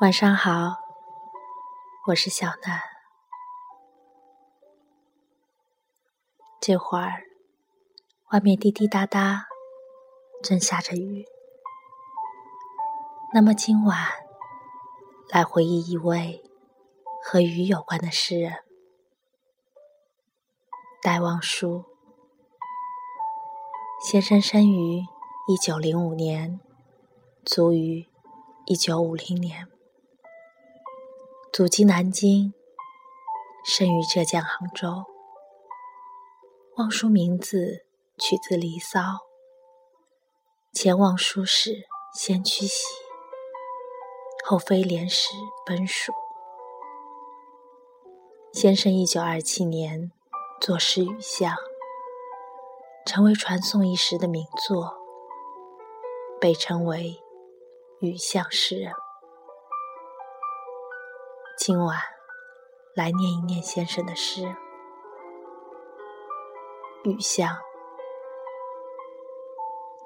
晚上好，我是小南。这会儿，外面滴滴答答，正下着雨。那么今晚，来回忆一位和雨有关的诗人——戴望舒。先生生于一九零五年，卒于一九五零年。祖籍南京，生于浙江杭州。望舒名字取自《离骚》，前望舒使先驱喜，后飞廉使奔蜀。先生一九二七年作诗《雨巷》，成为传颂一时的名作，被称为“雨巷诗人”。今晚来念一念先生的诗，《雨巷》。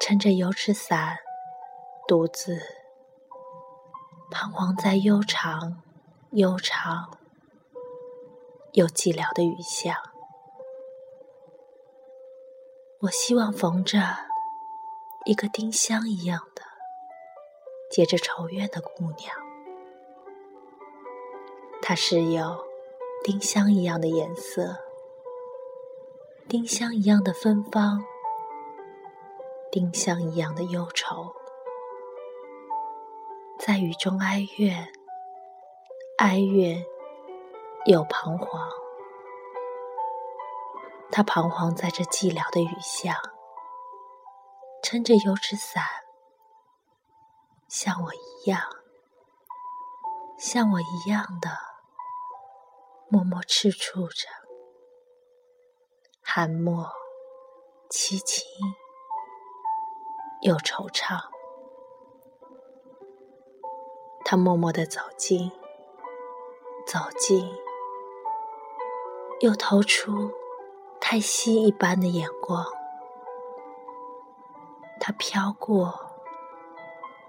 撑着油纸伞，独自彷徨在悠长、悠长又寂寥的雨巷。我希望逢着一个丁香一样的、结着愁怨的姑娘。它是有丁香一样的颜色，丁香一样的芬芳，丁香一样的忧愁，在雨中哀怨，哀怨又彷徨。他彷徨在这寂寥的雨巷，撑着油纸伞，像我一样，像我一样的。默默踟蹰着，寒默凄清又惆怅。他默默地走近，走近，又投出太息一般的眼光。他飘过，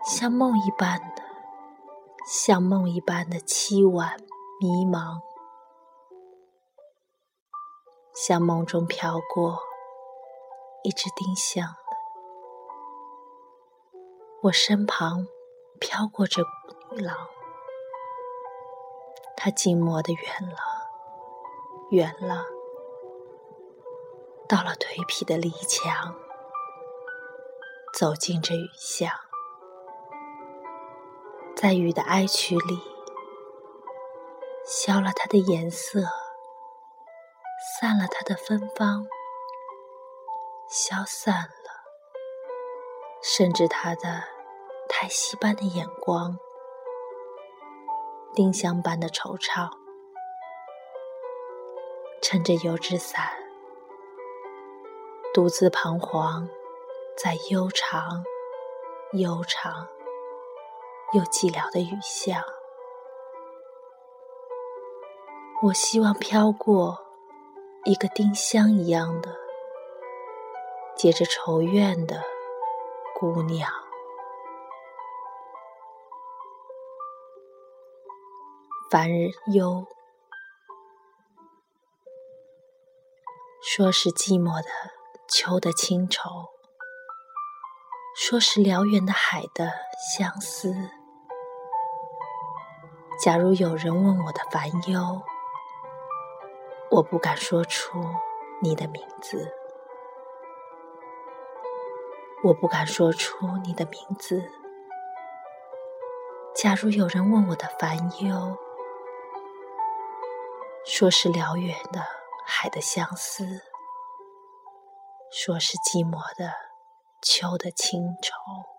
像梦一般的，像梦一般的凄婉迷茫。像梦中飘过一只丁香的，我身旁飘过这女郎，她静默的远了，远了，到了颓圮的篱墙，走进这雨巷，在雨的哀曲里，消了它的颜色。散了它的芬芳，消散了，甚至它的太息般的眼光，丁香般的惆怅，撑着油纸伞，独自彷徨在悠长、悠长又寂寥的雨巷。我希望飘过。一个丁香一样的结着愁怨的姑娘，凡人忧，说是寂寞的秋的清愁，说是辽远的海的相思。假如有人问我的烦忧，我不敢说出你的名字，我不敢说出你的名字。假如有人问我的烦忧，说是辽远的海的相思，说是寂寞的秋的清愁。